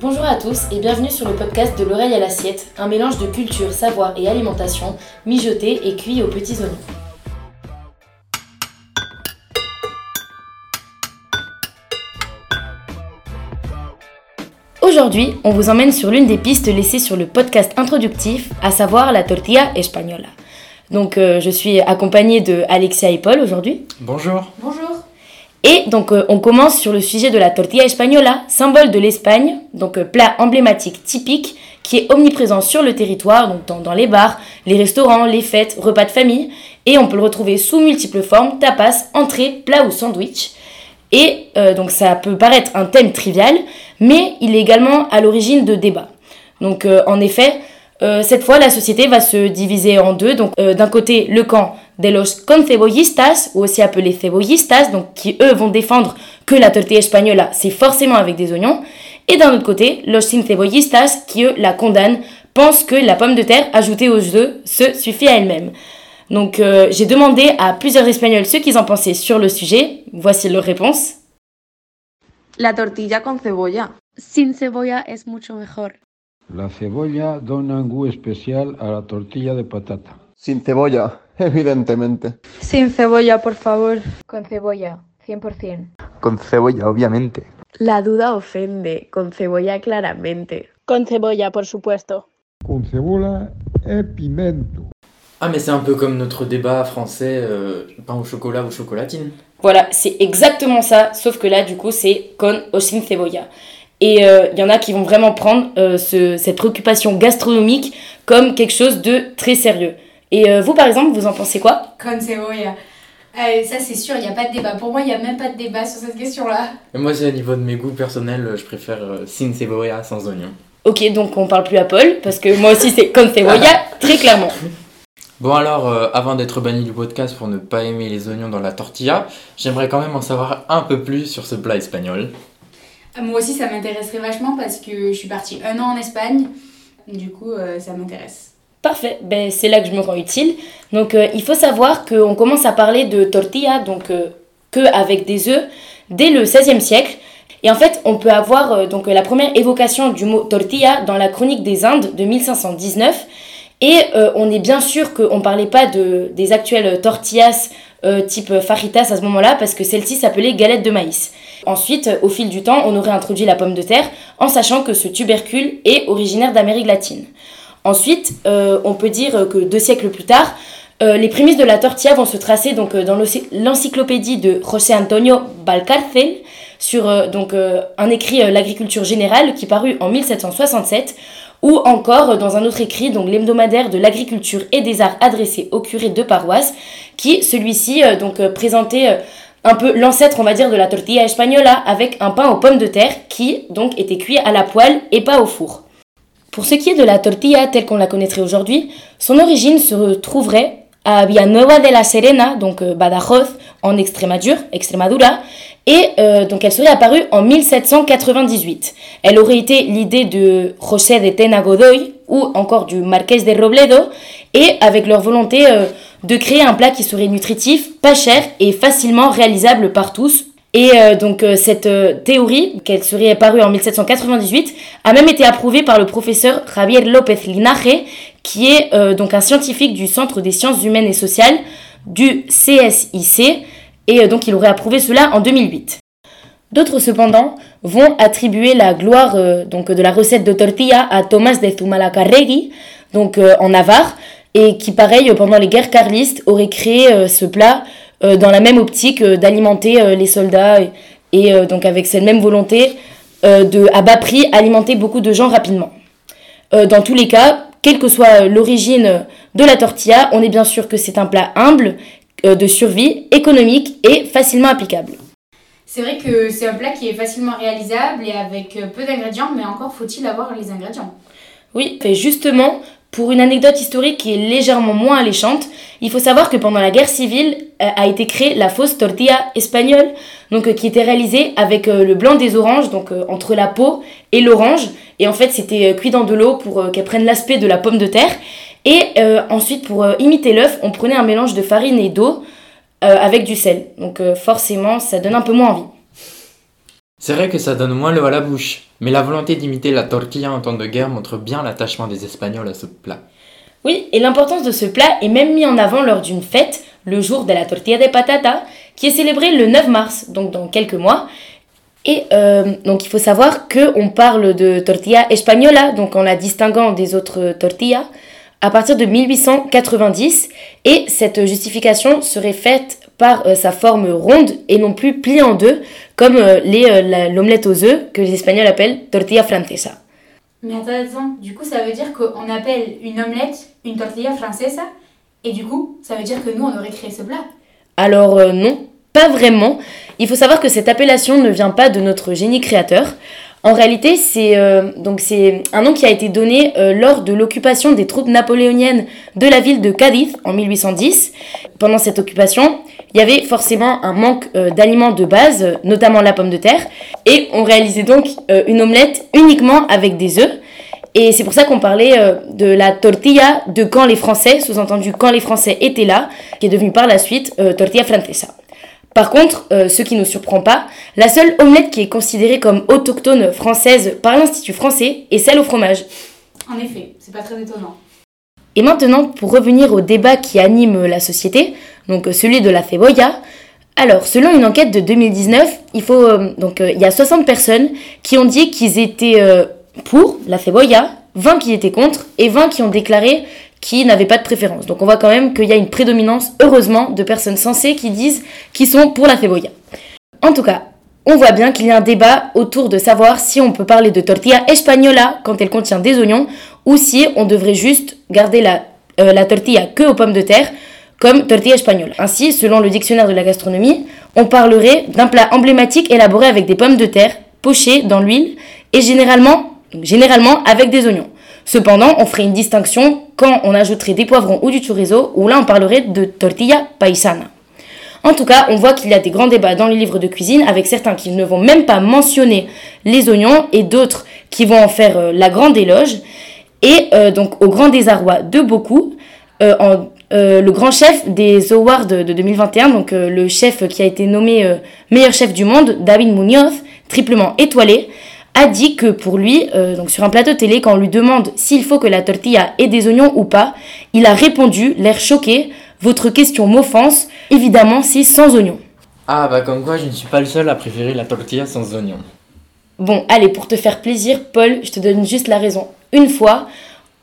Bonjour à tous et bienvenue sur le podcast de l'oreille à l'assiette, un mélange de culture, savoir et alimentation, mijoté et cuit aux petits oignons. Aujourd'hui, on vous emmène sur l'une des pistes laissées sur le podcast introductif, à savoir la tortilla española. Donc euh, je suis accompagnée de Alexia et Paul aujourd'hui. Bonjour. Bonjour. Et donc euh, on commence sur le sujet de la tortilla española, symbole de l'Espagne, donc euh, plat emblématique typique qui est omniprésent sur le territoire, donc dans, les bars, les restaurants, les fêtes, repas de famille, et on peut le retrouver sous multiples formes, tapas, entrée, plat ou sandwich. Et euh, donc ça peut paraître un thème trivial, mais il est également à l'origine de débats. Donc en effet, cette fois la société va se diviser en deux. Donc d'un côté le camp de los concebollistas, ou aussi appelés cebollistas, donc qui eux vont défendre que la tortilla española c'est forcément avec des oignons. Et d'un autre côté, los sin cebollistas, qui eux la condamnent, pensent que la pomme de terre ajoutée aux œufs se suffit à elle-même. Donc euh, j'ai demandé à plusieurs Espagnols ce qu'ils en pensaient sur le sujet. Voici leurs réponses. La tortilla con cebolla. Sin cebolla es mucho mejor. La cebolla dona un goût especial a la tortilla de patata. Sin cebolla, evidentemente. Sin cebolla, por favor. Con cebolla, 100%. Con cebolla, obviamente. La duda ofende, con cebolla claramente. Con cebolla, por supuesto. Con cebolla et pimento. Ah mais c'est un peu comme notre débat français, euh, pain au chocolat ou chocolatine. Voilà, c'est exactement ça, sauf que là, du coup, c'est con o sin cebolla. Et euh, il y en a qui vont vraiment prendre euh, ce- cette préoccupation gastronomique comme quelque chose de très sérieux. Et euh, vous, par exemple, vous en pensez quoi? Con cebolla. Euh, ça c'est sûr, il n'y a pas de débat. Pour moi, il n'y a même pas de débat sur cette question-là. Moi c'est au niveau de mes goûts personnels, euh, je préfère euh, sin cebolla sans oignon. Ok, donc on parle plus à Paul, parce que moi aussi c'est con cebolla, très clairement. Bon alors, euh, avant d'être banni du podcast pour ne pas aimer les oignons dans la tortilla, j'aimerais quand même en savoir un peu plus sur ce plat espagnol. Euh, Moi aussi, ça m'intéresserait vachement parce que je suis partie un an en Espagne. Du coup, euh, ça m'intéresse. Parfait, ben, c'est là que je me rends utile. Donc euh, il faut savoir qu'on commence à parler de tortilla, donc euh, que avec des œufs, dès le XVIe siècle. Et en fait, on peut avoir euh, donc la première évocation du mot tortilla dans la chronique des Indes de 1519. Et on est bien sûr qu'on ne parlait pas de, des actuelles tortillas type fajitas à ce moment-là, parce que celle-ci s'appelait galette de maïs. Ensuite, au fil du temps, on aurait introduit la pomme de terre, en sachant que ce tubercule est originaire d'Amérique latine. Ensuite, euh, on peut dire que deux siècles plus tard, euh, les prémices de la tortilla vont se tracer euh, dans l'ency- l'encyclopédie de José Antonio Valcárcel sur un écrit L'agriculture générale qui parut en 1767 ou encore dans un autre écrit, donc l'hebdomadaire de l'agriculture et des arts adressé aux curés de paroisse, qui celui-ci présentait un peu l'ancêtre, on va dire, de la tortilla española avec un pain aux pommes de terre qui donc était cuit à la poêle et pas au four. Pour ce qui est de la tortilla telle qu'on la connaîtrait aujourd'hui, son origine se retrouverait à Villanueva de la Serena, donc euh, Badajoz, en Extremadura, et euh, donc elle serait apparue en 1798. Elle aurait été l'idée de José de Tena Godoy ou encore du Marqués de Robledo, et avec leur volonté euh, de créer un plat qui serait nutritif, pas cher et facilement réalisable par tous. Et euh, donc euh, cette euh, théorie, qu'elle serait apparue en 1798, a même été approuvée par le professeur Javier López Linaje, qui est donc un scientifique du Centre des sciences humaines et sociales du CSIC, et donc il aurait approuvé cela en 2008. D'autres cependant vont attribuer la gloire donc de la recette de tortilla à Tomás de Zumalacárregui, donc en Navarre, et qui pareil pendant les guerres carlistes aurait créé ce plat dans la même optique euh, d'alimenter euh, les soldats et, et, euh, donc avec cette même volonté euh, de à bas prix alimenter beaucoup de gens rapidement. Euh, dans tous les cas, quelle que soit l'origine de la tortilla, on est bien sûr que c'est un plat humble, euh, de survie, économique et facilement applicable. C'est vrai que c'est un plat qui est facilement réalisable et avec euh, peu d'ingrédients, mais encore faut-il avoir les ingrédients. Oui, et justement, pour une anecdote historique qui est légèrement moins alléchante, il faut savoir que pendant la guerre civile euh, a été créée la fausse tortilla espagnole, donc euh, qui était réalisée avec euh, le blanc des oranges, donc entre la peau et l'orange, et en fait c'était cuit dans de l'eau pour qu'elle prenne l'aspect de la pomme de terre. Et ensuite, pour imiter l'œuf, on prenait un mélange de farine et d'eau avec du sel. Donc forcément, ça donne un peu moins envie. C'est vrai que ça donne moins l'eau à la bouche, mais la volonté d'imiter la tortilla en temps de guerre montre bien l'attachement des Espagnols à ce plat. Oui, et l'importance de ce plat est même mis en avant lors d'une fête, le jour de la tortilla de patata, qui est célébrée le 9 mars, donc dans quelques mois. Et euh, donc il faut savoir qu'on parle de tortilla española, donc en la distinguant des autres tortillas, à partir de 1890, et cette justification serait faite par euh, sa forme ronde et non plus pliée en deux, comme euh, euh, l'omelette aux œufs que les Espagnols appellent tortilla francesa. Mais attends, attends, du coup, ça veut dire qu'on appelle une omelette une tortilla francesa Et du coup, ça veut dire que nous, on aurait créé ce plat Alors euh, non, pas vraiment. Il faut savoir que cette appellation ne vient pas de notre génie créateur. En réalité, c'est euh, un nom qui a été donné euh, lors de l'occupation des troupes napoléoniennes de la ville de Cadiz en 1810. Pendant cette occupation, il y avait forcément un manque euh, d'aliments de base, notamment la pomme de terre, et on réalisait donc euh, une omelette uniquement avec des œufs. Et c'est pour ça qu'on parlait euh, de la tortilla de quand les Français, sous-entendu quand les Français étaient là, qui est devenue par la suite tortilla francesa. Par contre, euh, ce qui ne nous surprend pas, la seule omelette qui est considérée comme autochtone française par l'Institut français est celle au fromage. En effet, c'est pas très étonnant. Et maintenant, pour revenir au débat qui anime la société, donc euh, celui de la cebolla, alors selon une enquête de 2019, il faut euh, donc euh, y a 60 personnes qui ont dit qu'ils étaient pour la cebolla, 20 qui étaient contre et 20 qui ont déclaré qu'ils n'avaient pas de préférence. Donc on voit quand même qu'il y a une prédominance, heureusement, de personnes sensées qui disent qu'ils sont pour la cebolla. En tout cas, on voit bien qu'il y a un débat autour de savoir si on peut parler de tortilla española quand elle contient des oignons ou si on devrait juste garder la, la tortilla que aux pommes de terre comme tortilla espagnole. Ainsi, selon le dictionnaire de la gastronomie, on parlerait d'un plat emblématique élaboré avec des pommes de terre pochées dans l'huile et généralement, généralement avec des oignons. Cependant, on ferait une distinction quand on ajouterait des poivrons ou du chorizo, où là on parlerait de tortilla paisana. En tout cas, on voit qu'il y a des grands débats dans les livres de cuisine avec certains qui ne vont même pas mentionner les oignons et d'autres qui vont en faire euh, la grande éloge. Et euh, donc, au grand désarroi de beaucoup, euh, en- euh, le grand chef des Awards de 2021, donc euh, le chef qui a été nommé euh, meilleur chef du monde, David Munoz, triplement étoilé, a dit que pour lui, donc sur un plateau télé, quand on lui demande s'il faut que la tortilla ait des oignons ou pas, il a répondu, l'air choqué, votre question m'offense, évidemment c'est sans oignons. Ah bah comme quoi je ne suis pas le seul à préférer la tortilla sans oignons. Bon, allez, pour te faire plaisir, Paul, je te donne juste la raison. Une fois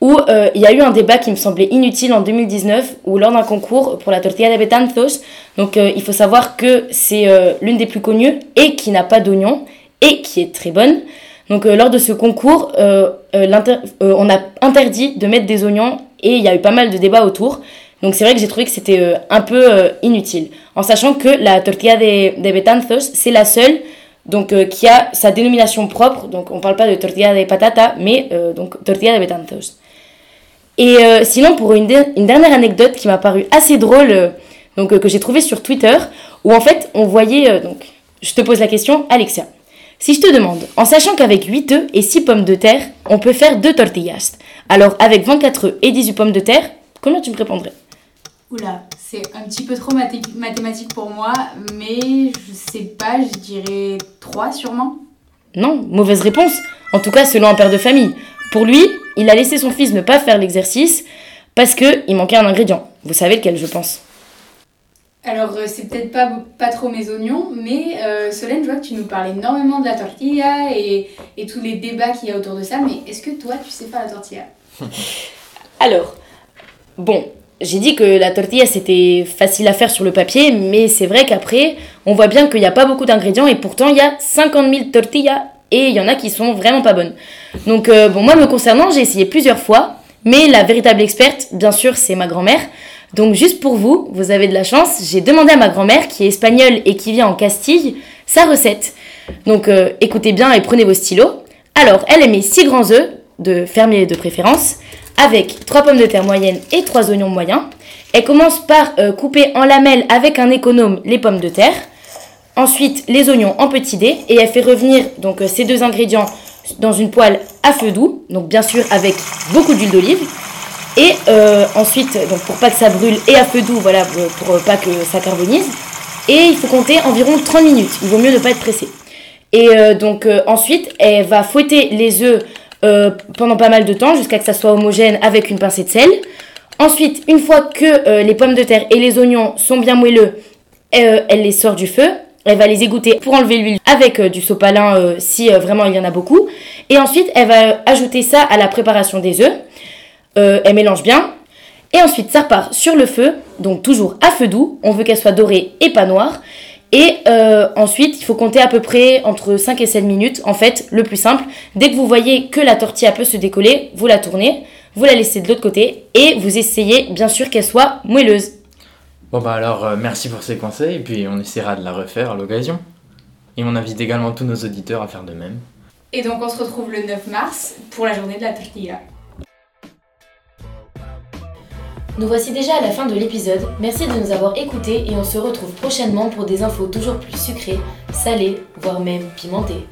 où euh, il y a eu un débat qui me semblait inutile en 2019, où lors d'un concours pour la tortilla de betanzos, donc euh, il faut savoir que c'est euh, l'une des plus connues et qui n'a pas d'oignon et qui est très bonne. Donc lors de ce concours, on a interdit de mettre des oignons et il y a eu pas mal de débats autour. Donc c'est vrai que j'ai trouvé que c'était un peu inutile, en sachant que la tortilla de, de betanzos, c'est la seule donc qui a sa dénomination propre. Donc on parle pas de tortilla de patata, mais euh, donc tortilla de betanzos. Et euh, sinon, pour une, de- une dernière anecdote qui m'a paru assez drôle, euh, donc euh, que j'ai trouvée sur Twitter, où en fait on voyait, donc je te pose la question, Alexia. Si je te demande, en sachant qu'avec 8 œufs et 6 pommes de terre, on peut faire 2 tortillas, alors avec 24 œufs et 18 pommes de terre, combien tu me répondrais? Oula, c'est un petit peu trop mathé- mathématique pour moi, mais je sais pas, je dirais 3 sûrement. Non, mauvaise réponse. En tout cas, selon un père de famille. Pour lui, il a laissé son fils ne pas faire l'exercice parce que il manquait un ingrédient. Vous savez lequel, je pense. Alors, euh, c'est peut-être pas, pas trop mes oignons, mais euh, Solène, je vois que tu nous parles énormément de la tortilla et, et tous les débats qu'il y a autour de ça, mais est-ce que toi, tu sais faire la tortilla? Alors, bon, j'ai dit que la tortilla c'était facile à faire sur le papier, mais c'est vrai qu'après, on voit bien qu'il n'y a pas beaucoup d'ingrédients et pourtant il y a 50 000 tortillas et il y en a qui sont vraiment pas bonnes. Donc, euh, bon, moi me concernant, j'ai essayé plusieurs fois, mais la véritable experte, bien sûr, c'est ma grand-mère. Donc, juste pour vous, vous avez de la chance, j'ai demandé à ma grand-mère, qui est espagnole et qui vit en Castille, sa recette. Donc, euh, écoutez bien et prenez vos stylos. Alors, elle émet 6 grands œufs, de fermier de préférence, avec 3 pommes de terre moyennes et 3 oignons moyens. Elle commence par euh, couper en lamelles avec un économe les pommes de terre. Ensuite, les oignons en petits dés et elle fait revenir donc euh, ces deux ingrédients dans une poêle à feu doux, donc bien sûr avec beaucoup d'huile d'olive. Et euh, ensuite, donc pour pas que ça brûle et à feu doux, voilà, euh, pour euh, pas que ça carbonise. Et il faut compter environ 30 minutes. Il vaut mieux ne pas être pressé. Et euh, donc euh, ensuite, elle va fouetter les œufs pendant pas mal de temps jusqu'à que ça soit homogène avec une pincée de sel. Ensuite, une fois que les pommes de terre et les oignons sont bien moelleux, elle les sort du feu. Elle va les égoutter pour enlever l'huile avec euh, du sopalin euh, si euh, vraiment il y en a beaucoup. Et ensuite, elle va ajouter ça à la préparation des œufs. Elle mélange bien. Et ensuite, ça repart sur le feu, donc toujours à feu doux. On veut qu'elle soit dorée et pas noire. Et ensuite, il faut compter à peu près entre 5 et 7 minutes. En fait, le plus simple, dès que vous voyez que la tortilla peut se décoller, vous la tournez, vous la laissez de l'autre côté et vous essayez bien sûr qu'elle soit moelleuse. Bon bah alors euh, merci pour ces conseils et puis on essaiera de la refaire à l'occasion. Et on invite également tous nos auditeurs à faire de même. Et donc on se retrouve le 9 mars pour la journée de la tortilla. Nous voici déjà à la fin de l'épisode. Merci de nous avoir écoutés et on se retrouve prochainement pour des infos toujours plus sucrées, salées, voire même pimentées.